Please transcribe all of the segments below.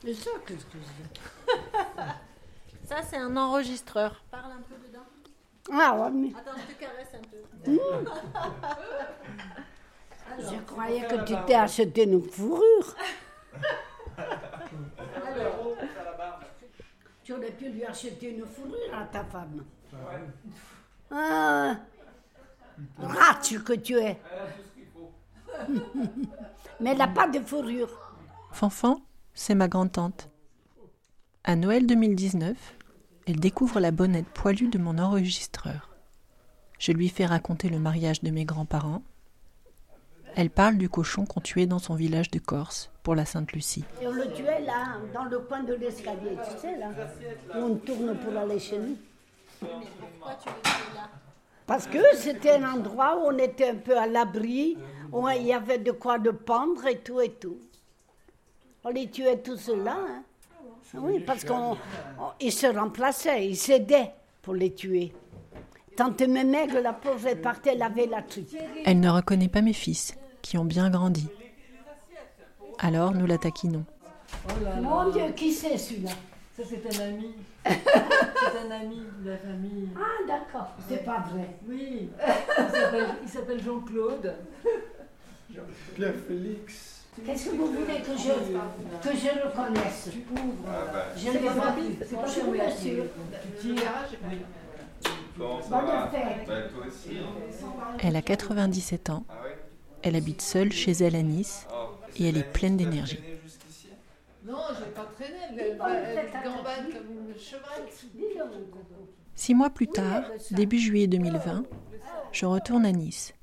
C'est ça, qu'est-ce que c'est Ça, c'est un enregistreur. Parle un peu dedans. Ah ouais, mais Attends, je te caresse un peu. je croyais que tu t'es acheté une fourrure. Tu aurais pu lui acheter une fourrure à ta femme. Ah, rate que tu es. Mais elle n'a pas de fourrure. Fanfan, c'est ma grand-tante. À Noël 2019, elle découvre la bonnette poilue de mon enregistreur. Je lui fais raconter le mariage de mes grands-parents. Elle parle du cochon qu'on tuait dans son village de Corse pour la Sainte-Lucie. Et on le tuait là, dans le coin de l'escalier, tu sais, là, où on tourne pour aller chez nous. Pourquoi tu le fais là? Parce que c'était un endroit où on était un peu à l'abri, où il y avait de quoi de pendre et tout et tout. On les tuait tous là. Hein. Oui, parce qu'ils se remplaçaient, ils s'aidaient pour les tuer. Tante Mémègue, la pauvre, elle partait laver la truc. Elle ne reconnaît pas mes fils, qui ont bien grandi. Alors nous la taquinons. Mon Dieu, qui c'est celui-là? Ça, c'est un ami. c'est un ami de la famille. Ah, d'accord, c'est pas vrai. Oui, il s'appelle- Jean-Claude. Pierre Félix. Qu'est-ce que vous voulez que je, que je reconnaisse Tu ouvres. Ah bah, Je ne l'ai pas. C'est fermé. bien. Tu bon, ça va. Bah, toi aussi. Elle a 97 ans, Ah elle habite seule chez elle à Nice Oh, et elle est pleine d'énergie. Non, je vais pas traîner. Elle, gambade comme. Six mois plus tard, début juillet 2020, je retourne à Nice.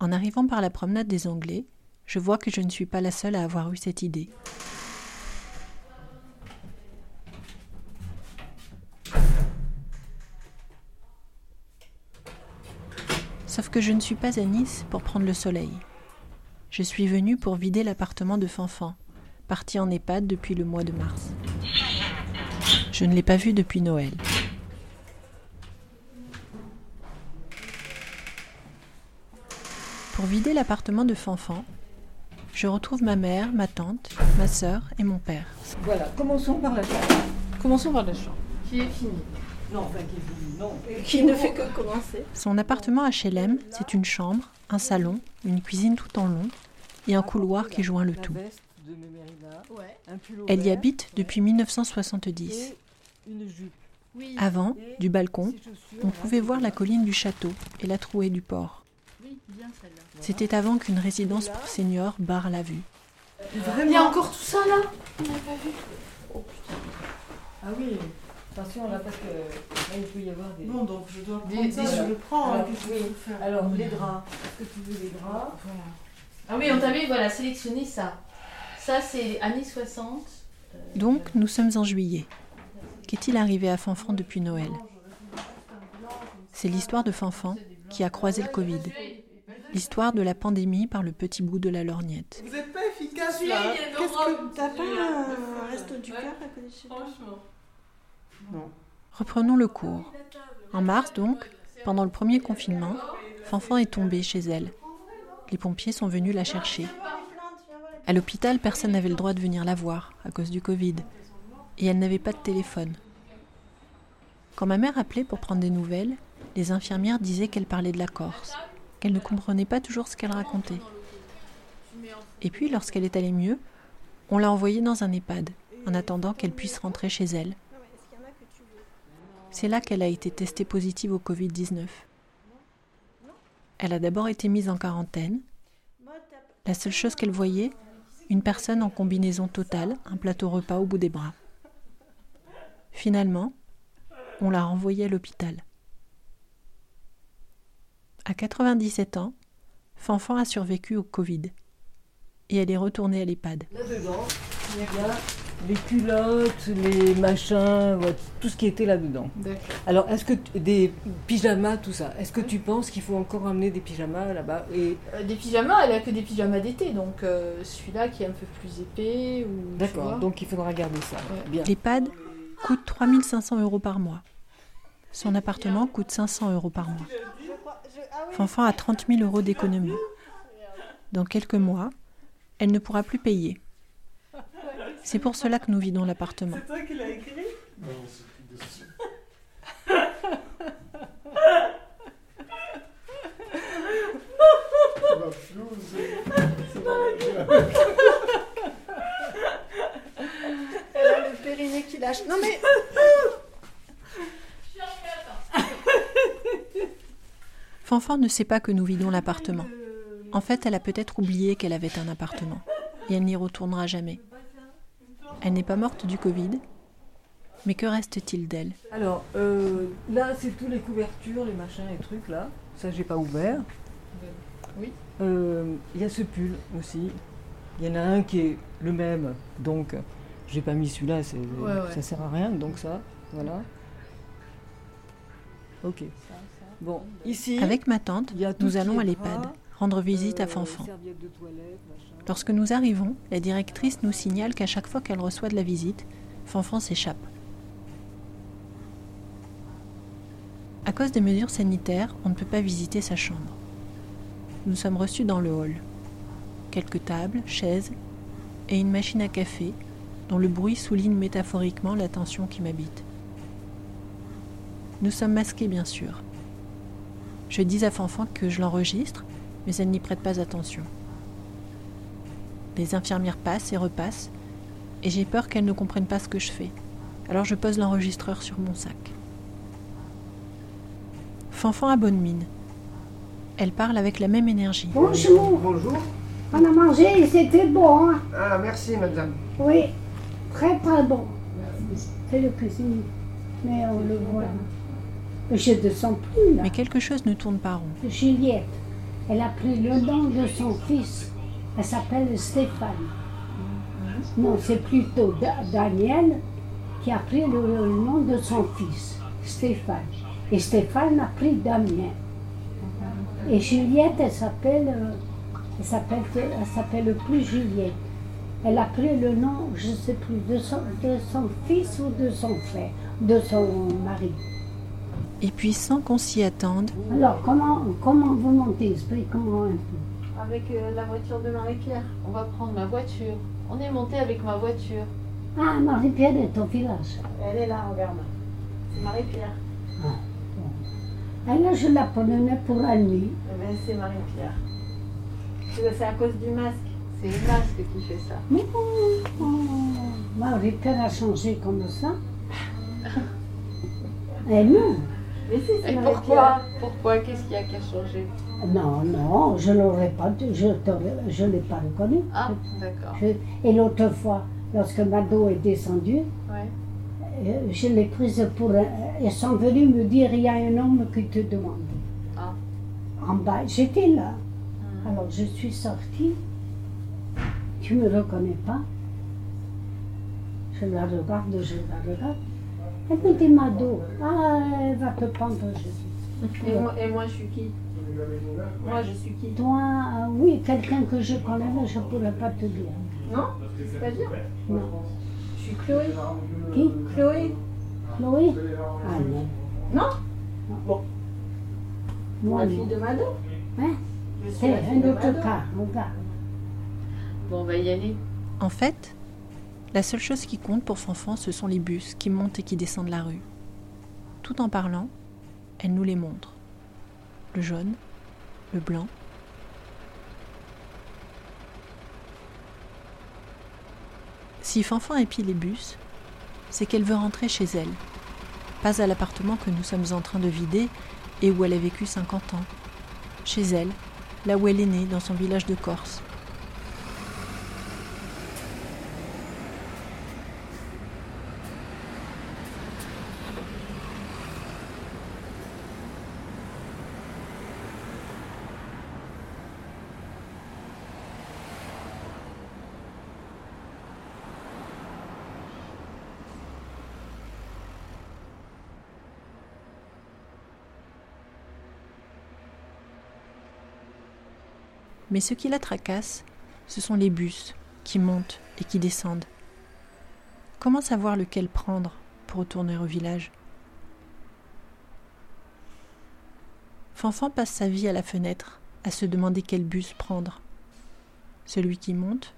En arrivant par la promenade des Anglais, je vois que je ne suis pas la seule à avoir eu cette idée. Sauf que je ne suis pas à Nice pour prendre le soleil. Je suis venue pour vider l'appartement de Fanfan, parti en EHPAD depuis le mois de mars. Je ne l'ai pas vu depuis Noël. Pour vider l'appartement de Fanfan, je retrouve ma mère, ma tante, ma sœur et mon père. Voilà, commençons par la chambre. Commençons par la chambre. Qui est finie. Non, enfin qui est finie, non. Qui ne fait que commencer. Son appartement HLM, c'est une chambre, un salon, une cuisine tout en long et un couloir qui joint le tout. Elle y habite depuis 1970. et une jupe. Oui. Avant, du balcon, on pouvait voir la colline du château et la trouée du port. C'était avant qu'une résidence pour seniors barre la vue. Vraiment Il y a encore tout ça là? Ah oui, attention là parce que là il peut y avoir des. Bon, donc je dois Des- prendre ça, des- je le prends. Alors, hein, qu'est-ce oui. faire Alors les draps, est-ce que tu veux les draps Ah oui, on t'avait voilà, sélectionné ça. Ça, c'est années 60. Donc, nous sommes en juillet. Qu'est-il arrivé à Fanfan depuis Noël? C'est l'histoire de Fanfan qui a croisé le Covid. L'histoire de la pandémie par le petit bout de la lorgnette. Vous n'êtes pas efficace là. Qu'est-ce que t'as pas un resto du Ouais. cœur à côté de chez toi Franchement. Non. Reprenons le cours. En mars donc, pendant le premier confinement, Fanfan est tombée chez elle. Les pompiers sont venus la chercher. À l'hôpital, personne n'avait le droit de venir la voir à cause du Covid. Et elle n'avait pas de téléphone. Quand ma mère appelait pour prendre des nouvelles, les infirmières disaient qu'elle parlait de la Corse, qu'elle ne comprenait pas toujours ce qu'elle racontait. Et puis, lorsqu'elle est allée mieux, on l'a envoyée dans un EHPAD, en attendant qu'elle puisse rentrer chez elle. C'est là qu'elle a été testée positive au Covid-19. Elle a d'abord été mise en quarantaine. La seule chose qu'elle voyait, une personne en combinaison totale, un plateau repas au bout des bras. Finalement, on l'a renvoyée à l'hôpital. À 97 ans, Fanfan a survécu au Covid. Et elle est retournée à l'EHPAD. Là-dedans, il y a les culottes, les machins, voilà, tout ce qui était là-dedans. Alors, est-ce que des pyjamas, tout ça, est-ce que tu penses qu'il faut encore amener des pyjamas là-bas et Euh, des pyjamas, elle a que des pyjamas d'été, donc euh, celui-là qui est un peu plus épais ou. D'accord, donc il faudra garder ça. Ouais. L'EHPAD coûte 3500 euros par mois. Son appartement coûte 500 euros par mois. Fanfan a 30 000 euros d'économie. Dans quelques mois, elle ne pourra plus payer. C'est pour cela que nous vidons l'appartement. C'est toi qui l'as écrit? Non. Elle a le périnée qui lâche. Non mais Fanfan ne sait pas que nous vidons l'appartement. En fait, elle a peut-être oublié qu'elle avait un appartement. Et elle n'y retournera jamais. Elle n'est pas morte du Covid. Mais que reste-t-il d'elle? Alors, euh, là, c'est tous les couvertures, les machins, les trucs, là. Ça, j'ai pas ouvert. Oui. Euh, Il y a ce pull aussi. Il y en a un qui est le même, donc j'ai pas mis celui-là, c'est- Ouais, ouais. ça sert à rien, donc ça, voilà. Ok. Bon, ici, Avec ma tante, nous allons à l'EHPAD rendre visite euh, à Fanfan. Lorsque nous arrivons, la directrice nous signale qu'à chaque fois qu'elle reçoit de la visite, Fanfan s'échappe. À cause des mesures sanitaires, on ne peut pas visiter sa chambre. Nous sommes reçus dans le hall. Quelques tables, chaises et une machine à café dont le bruit souligne métaphoriquement la tension qui m'habite. Nous sommes masqués bien sûr. Je dis à Fanfan que je l'enregistre, mais elle n'y prête pas attention. Les infirmières passent et repassent, et j'ai peur qu'elles ne comprennent pas ce que je fais. Alors je pose l'enregistreur sur mon sac. Fanfan a bonne mine. Elle parle avec la même énergie. Bonjour, Bonjour. on a mangé et c'était bon. hein. Ah, merci, madame. Oui, très très bon. C'est le cuisinier, mais on le voit. Je ne descends plus là. Mais quelque chose ne tourne pas rond. Juliette, elle a pris le nom de son fils. Elle s'appelle Stéphane. Non, c'est plutôt Da- Daniel qui a pris le, le nom de son fils, Stéphane. Et Stéphane a pris Damien. Et Juliette, elle s'appelle, euh, elle s'appelle, elle s'appelle plus Juliette. Elle a pris le nom, je ne sais plus, de son, de son fils ou de son frère, de son mari. Et puis sans qu'on s'y attende, Alors, comment, comment vous montez Expliquez-moi un peu. Avec euh, la voiture de Marie-Pierre. On va prendre ma voiture. On est monté avec ma voiture. Ah, Marie-Pierre est au village. Elle est là, regarde. C'est Marie-Pierre. Et là, je la prenais pour la nuit. Eh ben, c'est Marie-Pierre. C'est à cause du masque. C'est le masque qui fait ça. Mais oh, Marie-Pierre a changé comme ça. Et non, Mais si, c'est pourquoi Pourquoi Qu'est-ce qu'il y a qui a changé non, non, je l'aurais pas, je ne l'ai pas reconnu. Ah, d'accord. Je- et l'autre fois, lorsque Mado est descendu, Ouais. euh, je l'ai prise pour. Ils sont venus me dire il y a un homme qui te demande. Ah. En bas, j'étais là. Hmm. Alors je suis sortie. Tu me reconnais pas Je la regarde, je la regarde. Dit Mado, ah, elle va te prendre. Je dis, Et moi, et moi, je suis qui? Moi, je suis qui? Toi, euh, oui, quelqu'un que je connais, mais je ne pourrais pas te dire. Non? C'est-à-dire Non. Je suis Chloé. Qui? Chloé Chloé? Ah non? Non Bon. Moi, La fille non. de Mado Hein? C'est un de autre cas, regarde. Bon, on va y aller. en fait, la seule chose qui compte pour Fanfan, ce sont les bus qui montent et qui descendent la rue. Tout en parlant, elle nous les montre. Le jaune, le blanc. Si Fanfan épie les bus, c'est qu'elle veut rentrer chez elle. Pas à l'appartement que nous sommes en train de vider et où elle a vécu 50 ans. Chez elle, là où elle est née, dans son village de Corse. Mais ce qui la tracasse, ce sont les bus qui montent et qui descendent. Comment savoir lequel prendre pour retourner au village? Fanfan passe sa vie à la fenêtre, à se demander quel bus prendre. Celui qui monte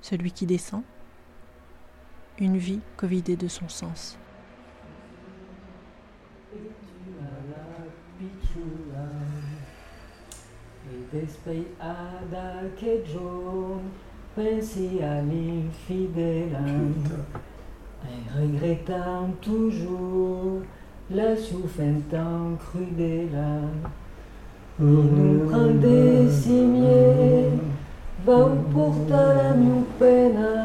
Celui qui descend une vie covidée de son sens. Pensi all'infidela et regrettant toujours la souffrance crudela. Il nous prend des cimiers, va porta la mia pena,